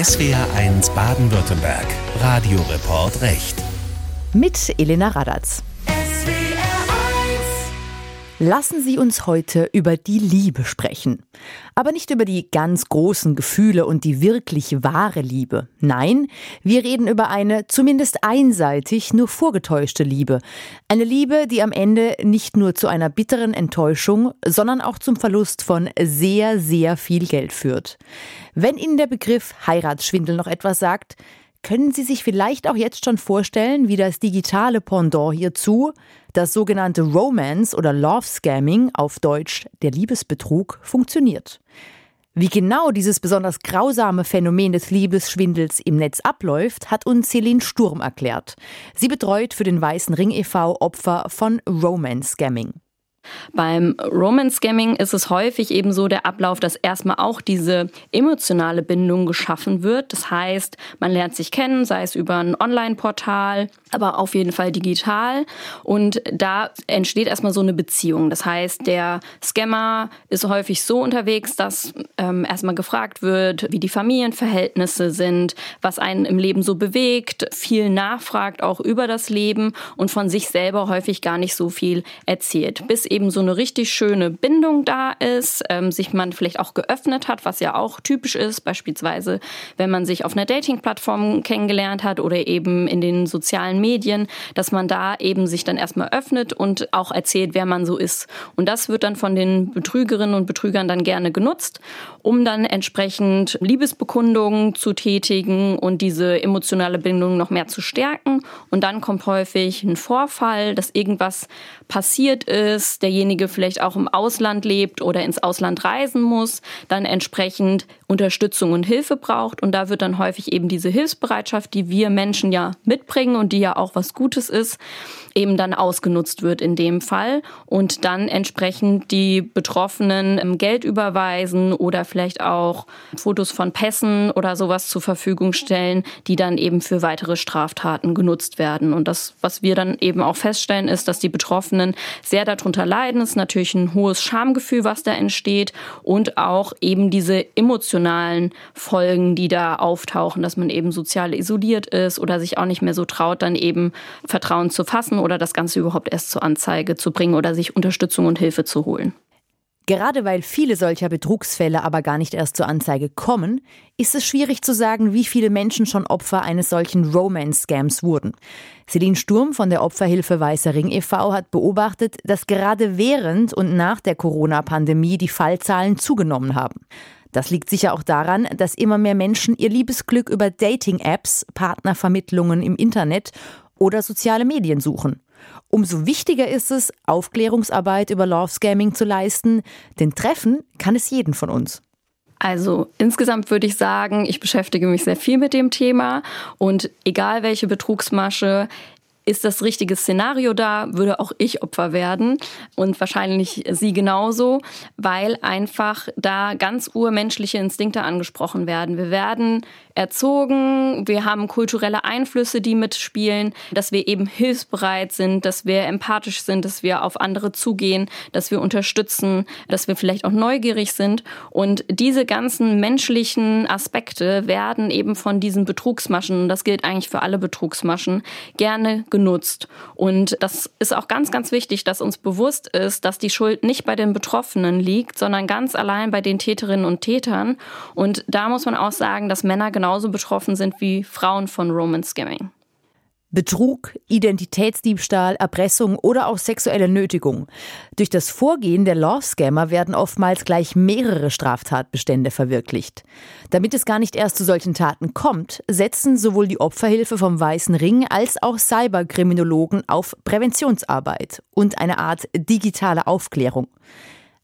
SWR1 Baden-Württemberg. Radioreport Recht. Mit Elena Radatz. Lassen Sie uns heute über die Liebe sprechen. Aber nicht über die ganz großen Gefühle und die wirklich wahre Liebe. Nein, wir reden über eine zumindest einseitig nur vorgetäuschte Liebe. Eine Liebe, die am Ende nicht nur zu einer bitteren Enttäuschung, sondern auch zum Verlust von sehr, sehr viel Geld führt. Wenn Ihnen der Begriff Heiratsschwindel noch etwas sagt, können Sie sich vielleicht auch jetzt schon vorstellen, wie das digitale Pendant hierzu, das sogenannte Romance oder Love Scamming, auf Deutsch der Liebesbetrug, funktioniert? Wie genau dieses besonders grausame Phänomen des Liebesschwindels im Netz abläuft, hat uns Celine Sturm erklärt. Sie betreut für den Weißen Ring e.V. Opfer von Romance Scamming. Beim Romance Scamming ist es häufig eben so der Ablauf, dass erstmal auch diese emotionale Bindung geschaffen wird. Das heißt, man lernt sich kennen, sei es über ein Online-Portal, aber auf jeden Fall digital. Und da entsteht erstmal so eine Beziehung. Das heißt, der Scammer ist häufig so unterwegs, dass ähm, erstmal gefragt wird, wie die Familienverhältnisse sind, was einen im Leben so bewegt, viel nachfragt auch über das Leben und von sich selber häufig gar nicht so viel erzählt. Bis eben so eine richtig schöne Bindung da ist, ähm, sich man vielleicht auch geöffnet hat, was ja auch typisch ist, beispielsweise wenn man sich auf einer Dating-Plattform kennengelernt hat oder eben in den sozialen Medien, dass man da eben sich dann erstmal öffnet und auch erzählt, wer man so ist. Und das wird dann von den Betrügerinnen und Betrügern dann gerne genutzt, um dann entsprechend Liebesbekundungen zu tätigen und diese emotionale Bindung noch mehr zu stärken. Und dann kommt häufig ein Vorfall, dass irgendwas passiert ist, derjenige vielleicht auch im Ausland lebt oder ins Ausland reisen muss, dann entsprechend Unterstützung und Hilfe braucht. Und da wird dann häufig eben diese Hilfsbereitschaft, die wir Menschen ja mitbringen und die ja auch was Gutes ist, eben dann ausgenutzt wird in dem Fall und dann entsprechend die Betroffenen Geld überweisen oder vielleicht auch Fotos von Pässen oder sowas zur Verfügung stellen, die dann eben für weitere Straftaten genutzt werden. Und das, was wir dann eben auch feststellen, ist, dass die Betroffenen sehr darunter leiden. Es ist natürlich ein hohes Schamgefühl, was da entsteht und auch eben diese emotionalen Folgen, die da auftauchen, dass man eben sozial isoliert ist oder sich auch nicht mehr so traut, dann eben Vertrauen zu fassen oder das Ganze überhaupt erst zur Anzeige zu bringen oder sich Unterstützung und Hilfe zu holen. Gerade weil viele solcher Betrugsfälle aber gar nicht erst zur Anzeige kommen, ist es schwierig zu sagen, wie viele Menschen schon Opfer eines solchen Romance-Scams wurden. Celine Sturm von der Opferhilfe Weißer Ring e.V. hat beobachtet, dass gerade während und nach der Corona-Pandemie die Fallzahlen zugenommen haben. Das liegt sicher auch daran, dass immer mehr Menschen ihr Liebesglück über Dating-Apps, Partnervermittlungen im Internet oder soziale Medien suchen. Umso wichtiger ist es, Aufklärungsarbeit über Love Scamming zu leisten, denn treffen kann es jeden von uns. Also insgesamt würde ich sagen, ich beschäftige mich sehr viel mit dem Thema und egal welche Betrugsmasche, ist das richtige Szenario da, würde auch ich Opfer werden und wahrscheinlich Sie genauso, weil einfach da ganz urmenschliche Instinkte angesprochen werden. Wir werden erzogen, wir haben kulturelle Einflüsse, die mitspielen, dass wir eben hilfsbereit sind, dass wir empathisch sind, dass wir auf andere zugehen, dass wir unterstützen, dass wir vielleicht auch neugierig sind. Und diese ganzen menschlichen Aspekte werden eben von diesen Betrugsmaschen, und das gilt eigentlich für alle Betrugsmaschen, gerne genutzt. Und das ist auch ganz, ganz wichtig, dass uns bewusst ist, dass die Schuld nicht bei den Betroffenen liegt, sondern ganz allein bei den Täterinnen und Tätern. Und da muss man auch sagen, dass Männer genauso betroffen sind wie Frauen von Roman Skimming. Betrug, Identitätsdiebstahl, Erpressung oder auch sexuelle Nötigung. Durch das Vorgehen der Love-Scammer werden oftmals gleich mehrere Straftatbestände verwirklicht. Damit es gar nicht erst zu solchen Taten kommt, setzen sowohl die Opferhilfe vom Weißen Ring als auch Cyberkriminologen auf Präventionsarbeit und eine Art digitale Aufklärung.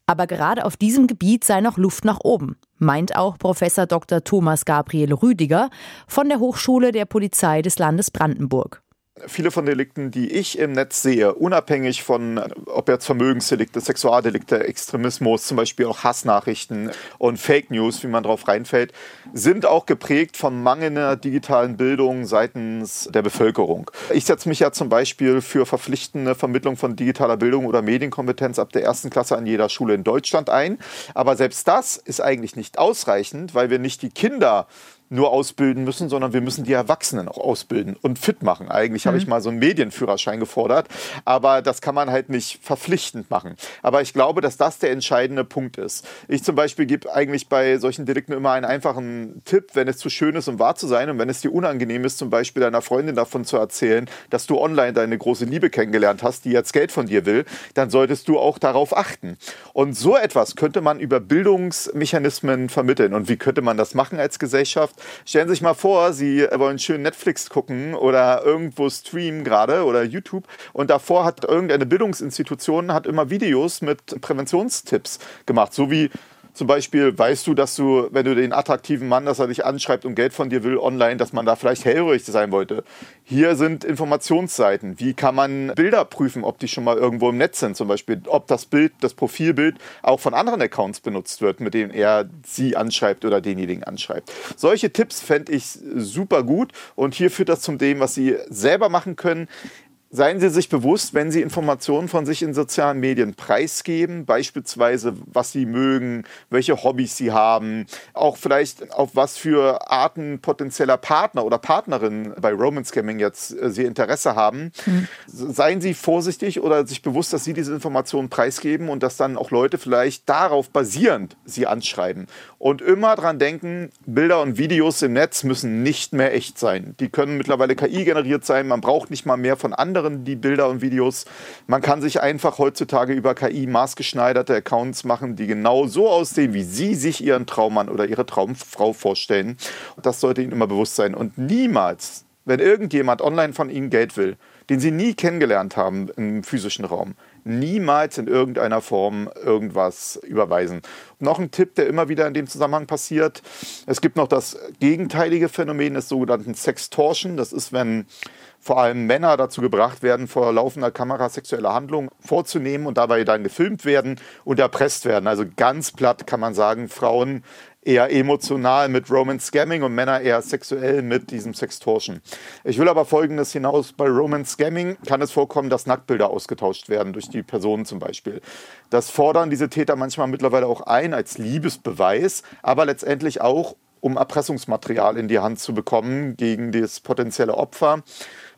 Aber gerade auf diesem Gebiet sei noch Luft nach oben, meint auch Professor Dr. Thomas Gabriel Rüdiger von der Hochschule der Polizei des Landes Brandenburg. Viele von Delikten, die ich im Netz sehe, unabhängig von, ob jetzt Vermögensdelikte, Sexualdelikte, Extremismus, zum Beispiel auch Hassnachrichten und Fake News, wie man drauf reinfällt, sind auch geprägt von mangelnder digitalen Bildung seitens der Bevölkerung. Ich setze mich ja zum Beispiel für verpflichtende Vermittlung von digitaler Bildung oder Medienkompetenz ab der ersten Klasse an jeder Schule in Deutschland ein. Aber selbst das ist eigentlich nicht ausreichend, weil wir nicht die Kinder nur ausbilden müssen, sondern wir müssen die Erwachsenen auch ausbilden und fit machen. Eigentlich mhm. habe ich mal so einen Medienführerschein gefordert, aber das kann man halt nicht verpflichtend machen. Aber ich glaube, dass das der entscheidende Punkt ist. Ich zum Beispiel gebe eigentlich bei solchen Delikten immer einen einfachen Tipp, wenn es zu schön ist, um wahr zu sein und wenn es dir unangenehm ist, zum Beispiel deiner Freundin davon zu erzählen, dass du online deine große Liebe kennengelernt hast, die jetzt Geld von dir will, dann solltest du auch darauf achten. Und so etwas könnte man über Bildungsmechanismen vermitteln. Und wie könnte man das machen als Gesellschaft? Stellen Sie sich mal vor, Sie wollen schön Netflix gucken oder irgendwo streamen gerade oder YouTube und davor hat irgendeine Bildungsinstitution hat immer Videos mit Präventionstipps gemacht, so wie zum Beispiel weißt du, dass du, wenn du den attraktiven Mann, dass er dich anschreibt und Geld von dir will online, dass man da vielleicht hellhörig sein wollte. Hier sind Informationsseiten. Wie kann man Bilder prüfen, ob die schon mal irgendwo im Netz sind? Zum Beispiel, ob das Bild, das Profilbild auch von anderen Accounts benutzt wird, mit denen er sie anschreibt oder denjenigen anschreibt. Solche Tipps fände ich super gut und hier führt das zum dem, was sie selber machen können Seien Sie sich bewusst, wenn Sie Informationen von sich in sozialen Medien preisgeben, beispielsweise was Sie mögen, welche Hobbys Sie haben, auch vielleicht auf was für Arten potenzieller Partner oder Partnerin bei Romance Scamming jetzt äh, Sie Interesse haben. Mhm. Seien Sie vorsichtig oder sich bewusst, dass Sie diese Informationen preisgeben und dass dann auch Leute vielleicht darauf basierend Sie anschreiben. Und immer dran denken, Bilder und Videos im Netz müssen nicht mehr echt sein. Die können mittlerweile KI generiert sein, man braucht nicht mal mehr von anderen anderen die Bilder und Videos. Man kann sich einfach heutzutage über KI maßgeschneiderte Accounts machen, die genau so aussehen, wie Sie sich Ihren Traummann oder Ihre Traumfrau vorstellen. Und das sollte Ihnen immer bewusst sein. Und niemals, wenn irgendjemand online von Ihnen Geld will, den Sie nie kennengelernt haben im physischen Raum, niemals in irgendeiner Form irgendwas überweisen. noch ein Tipp, der immer wieder in dem Zusammenhang passiert. Es gibt noch das gegenteilige Phänomen des sogenannten Sextortion. Das ist, wenn vor allem Männer dazu gebracht werden, vor laufender Kamera sexuelle Handlungen vorzunehmen und dabei dann gefilmt werden und erpresst werden. Also ganz platt kann man sagen, Frauen eher emotional mit Romance Scamming und Männer eher sexuell mit diesem Sextortion. Ich will aber Folgendes hinaus. Bei Romance Scamming kann es vorkommen, dass Nacktbilder ausgetauscht werden durch die Personen zum Beispiel. Das fordern diese Täter manchmal mittlerweile auch ein als Liebesbeweis, aber letztendlich auch, um Erpressungsmaterial in die Hand zu bekommen gegen das potenzielle Opfer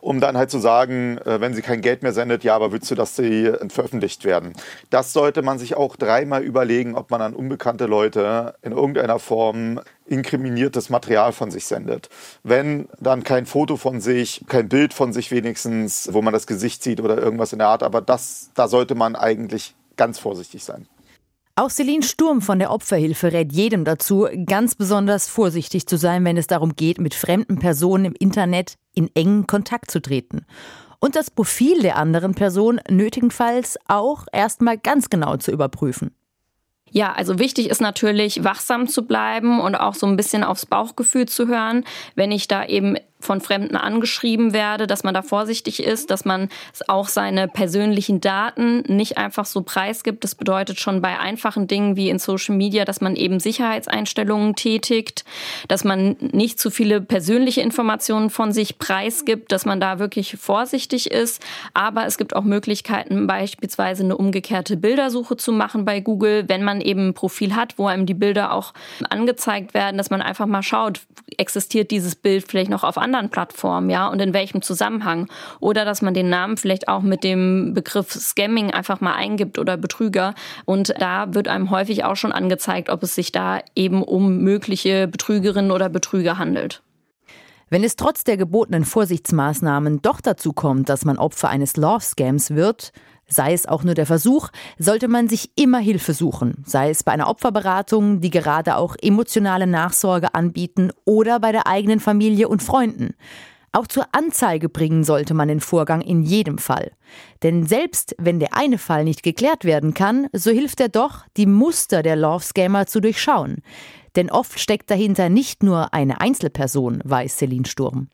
um dann halt zu sagen, äh, wenn sie kein Geld mehr sendet, ja, aber willst du, dass sie äh, veröffentlicht werden? Das sollte man sich auch dreimal überlegen, ob man an unbekannte Leute in irgendeiner Form inkriminiertes Material von sich sendet. Wenn dann kein Foto von sich, kein Bild von sich wenigstens, wo man das Gesicht sieht oder irgendwas in der Art, aber das, da sollte man eigentlich ganz vorsichtig sein. Auch Celine Sturm von der Opferhilfe rät jedem dazu, ganz besonders vorsichtig zu sein, wenn es darum geht, mit fremden Personen im Internet in engen Kontakt zu treten. Und das Profil der anderen Person nötigenfalls auch erstmal ganz genau zu überprüfen. Ja, also wichtig ist natürlich, wachsam zu bleiben und auch so ein bisschen aufs Bauchgefühl zu hören. Wenn ich da eben von Fremden angeschrieben werde, dass man da vorsichtig ist, dass man auch seine persönlichen Daten nicht einfach so preisgibt. Das bedeutet schon bei einfachen Dingen wie in Social Media, dass man eben Sicherheitseinstellungen tätigt, dass man nicht zu viele persönliche Informationen von sich preisgibt, dass man da wirklich vorsichtig ist. Aber es gibt auch Möglichkeiten, beispielsweise eine umgekehrte Bildersuche zu machen bei Google, wenn man eben ein Profil hat, wo einem die Bilder auch angezeigt werden, dass man einfach mal schaut, existiert dieses Bild vielleicht noch auf anderen Plattformen, ja, und in welchem Zusammenhang. Oder dass man den Namen vielleicht auch mit dem Begriff Scamming einfach mal eingibt oder Betrüger. Und da wird einem häufig auch schon angezeigt, ob es sich da eben um mögliche Betrügerinnen oder Betrüger handelt. Wenn es trotz der gebotenen Vorsichtsmaßnahmen doch dazu kommt, dass man Opfer eines Love-Scams wird, sei es auch nur der Versuch, sollte man sich immer Hilfe suchen, sei es bei einer Opferberatung, die gerade auch emotionale Nachsorge anbieten oder bei der eigenen Familie und Freunden. Auch zur Anzeige bringen sollte man den Vorgang in jedem Fall. Denn selbst wenn der eine Fall nicht geklärt werden kann, so hilft er doch, die Muster der Love-Scammer zu durchschauen. Denn oft steckt dahinter nicht nur eine Einzelperson, weiß Celine Sturm.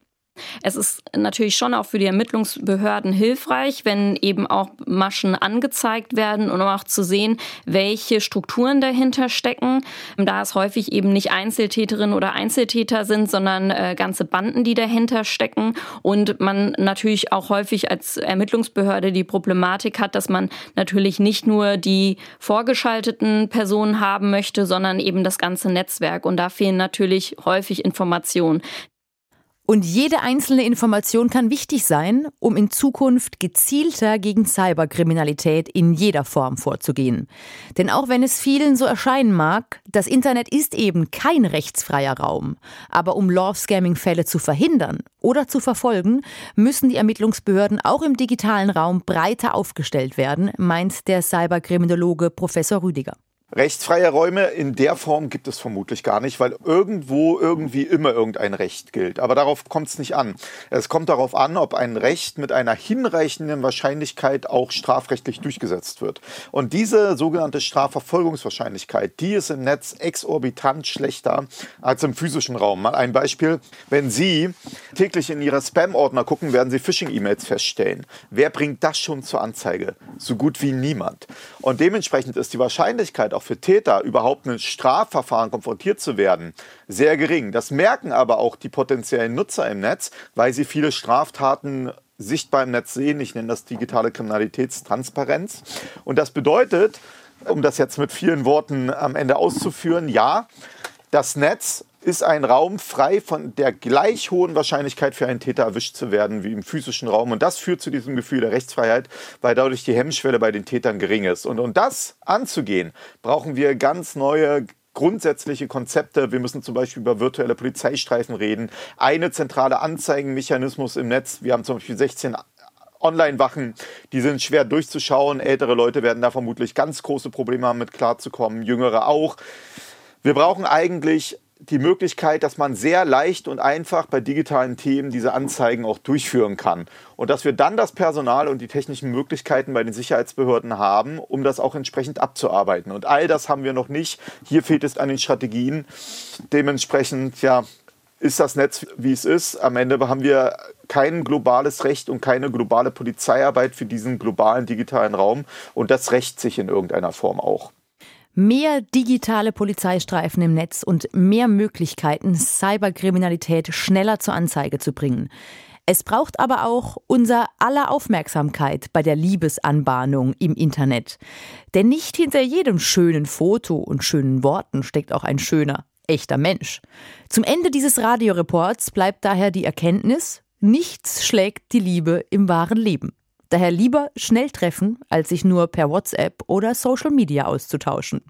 Es ist natürlich schon auch für die Ermittlungsbehörden hilfreich, wenn eben auch Maschen angezeigt werden und um auch zu sehen, welche Strukturen dahinter stecken. Da es häufig eben nicht Einzeltäterinnen oder Einzeltäter sind, sondern äh, ganze Banden, die dahinter stecken. Und man natürlich auch häufig als Ermittlungsbehörde die Problematik hat, dass man natürlich nicht nur die vorgeschalteten Personen haben möchte, sondern eben das ganze Netzwerk. Und da fehlen natürlich häufig Informationen. Und jede einzelne Information kann wichtig sein, um in Zukunft gezielter gegen Cyberkriminalität in jeder Form vorzugehen. Denn auch wenn es vielen so erscheinen mag, das Internet ist eben kein rechtsfreier Raum. Aber um Love-Scamming-Fälle zu verhindern oder zu verfolgen, müssen die Ermittlungsbehörden auch im digitalen Raum breiter aufgestellt werden, meint der Cyberkriminologe Professor Rüdiger. Rechtsfreie Räume in der Form gibt es vermutlich gar nicht, weil irgendwo irgendwie immer irgendein Recht gilt. Aber darauf kommt es nicht an. Es kommt darauf an, ob ein Recht mit einer hinreichenden Wahrscheinlichkeit auch strafrechtlich durchgesetzt wird. Und diese sogenannte Strafverfolgungswahrscheinlichkeit, die ist im Netz exorbitant schlechter als im physischen Raum. Mal ein Beispiel. Wenn Sie täglich in Ihre Spam-Ordner gucken, werden Sie Phishing-E-Mails feststellen. Wer bringt das schon zur Anzeige? So gut wie niemand. Und dementsprechend ist die Wahrscheinlichkeit auch für Täter überhaupt mit Strafverfahren konfrontiert zu werden, sehr gering. Das merken aber auch die potenziellen Nutzer im Netz, weil sie viele Straftaten sichtbar im Netz sehen. Ich nenne das digitale Kriminalitätstransparenz. Und das bedeutet, um das jetzt mit vielen Worten am Ende auszuführen, ja, das Netz ist ein Raum frei von der gleich hohen Wahrscheinlichkeit für einen Täter erwischt zu werden wie im physischen Raum. Und das führt zu diesem Gefühl der Rechtsfreiheit, weil dadurch die Hemmschwelle bei den Tätern gering ist. Und um das anzugehen, brauchen wir ganz neue grundsätzliche Konzepte. Wir müssen zum Beispiel über virtuelle Polizeistreifen reden. Eine zentrale Anzeigenmechanismus im Netz. Wir haben zum Beispiel 16 Online-Wachen, die sind schwer durchzuschauen. Ältere Leute werden da vermutlich ganz große Probleme haben, mit klarzukommen, jüngere auch. Wir brauchen eigentlich die Möglichkeit, dass man sehr leicht und einfach bei digitalen Themen diese Anzeigen auch durchführen kann. Und dass wir dann das Personal und die technischen Möglichkeiten bei den Sicherheitsbehörden haben, um das auch entsprechend abzuarbeiten. Und all das haben wir noch nicht. Hier fehlt es an den Strategien. Dementsprechend, ja, ist das Netz, wie es ist. Am Ende haben wir kein globales Recht und keine globale Polizeiarbeit für diesen globalen digitalen Raum. Und das rächt sich in irgendeiner Form auch. Mehr digitale Polizeistreifen im Netz und mehr Möglichkeiten, Cyberkriminalität schneller zur Anzeige zu bringen. Es braucht aber auch unser aller Aufmerksamkeit bei der Liebesanbahnung im Internet. Denn nicht hinter jedem schönen Foto und schönen Worten steckt auch ein schöner, echter Mensch. Zum Ende dieses Radioreports bleibt daher die Erkenntnis, nichts schlägt die Liebe im wahren Leben. Daher lieber schnell treffen, als sich nur per WhatsApp oder Social Media auszutauschen.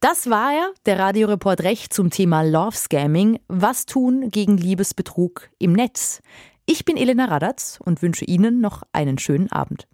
Das war ja der Radioreport Recht zum Thema Love Scamming. Was tun gegen Liebesbetrug im Netz? Ich bin Elena Radatz und wünsche Ihnen noch einen schönen Abend.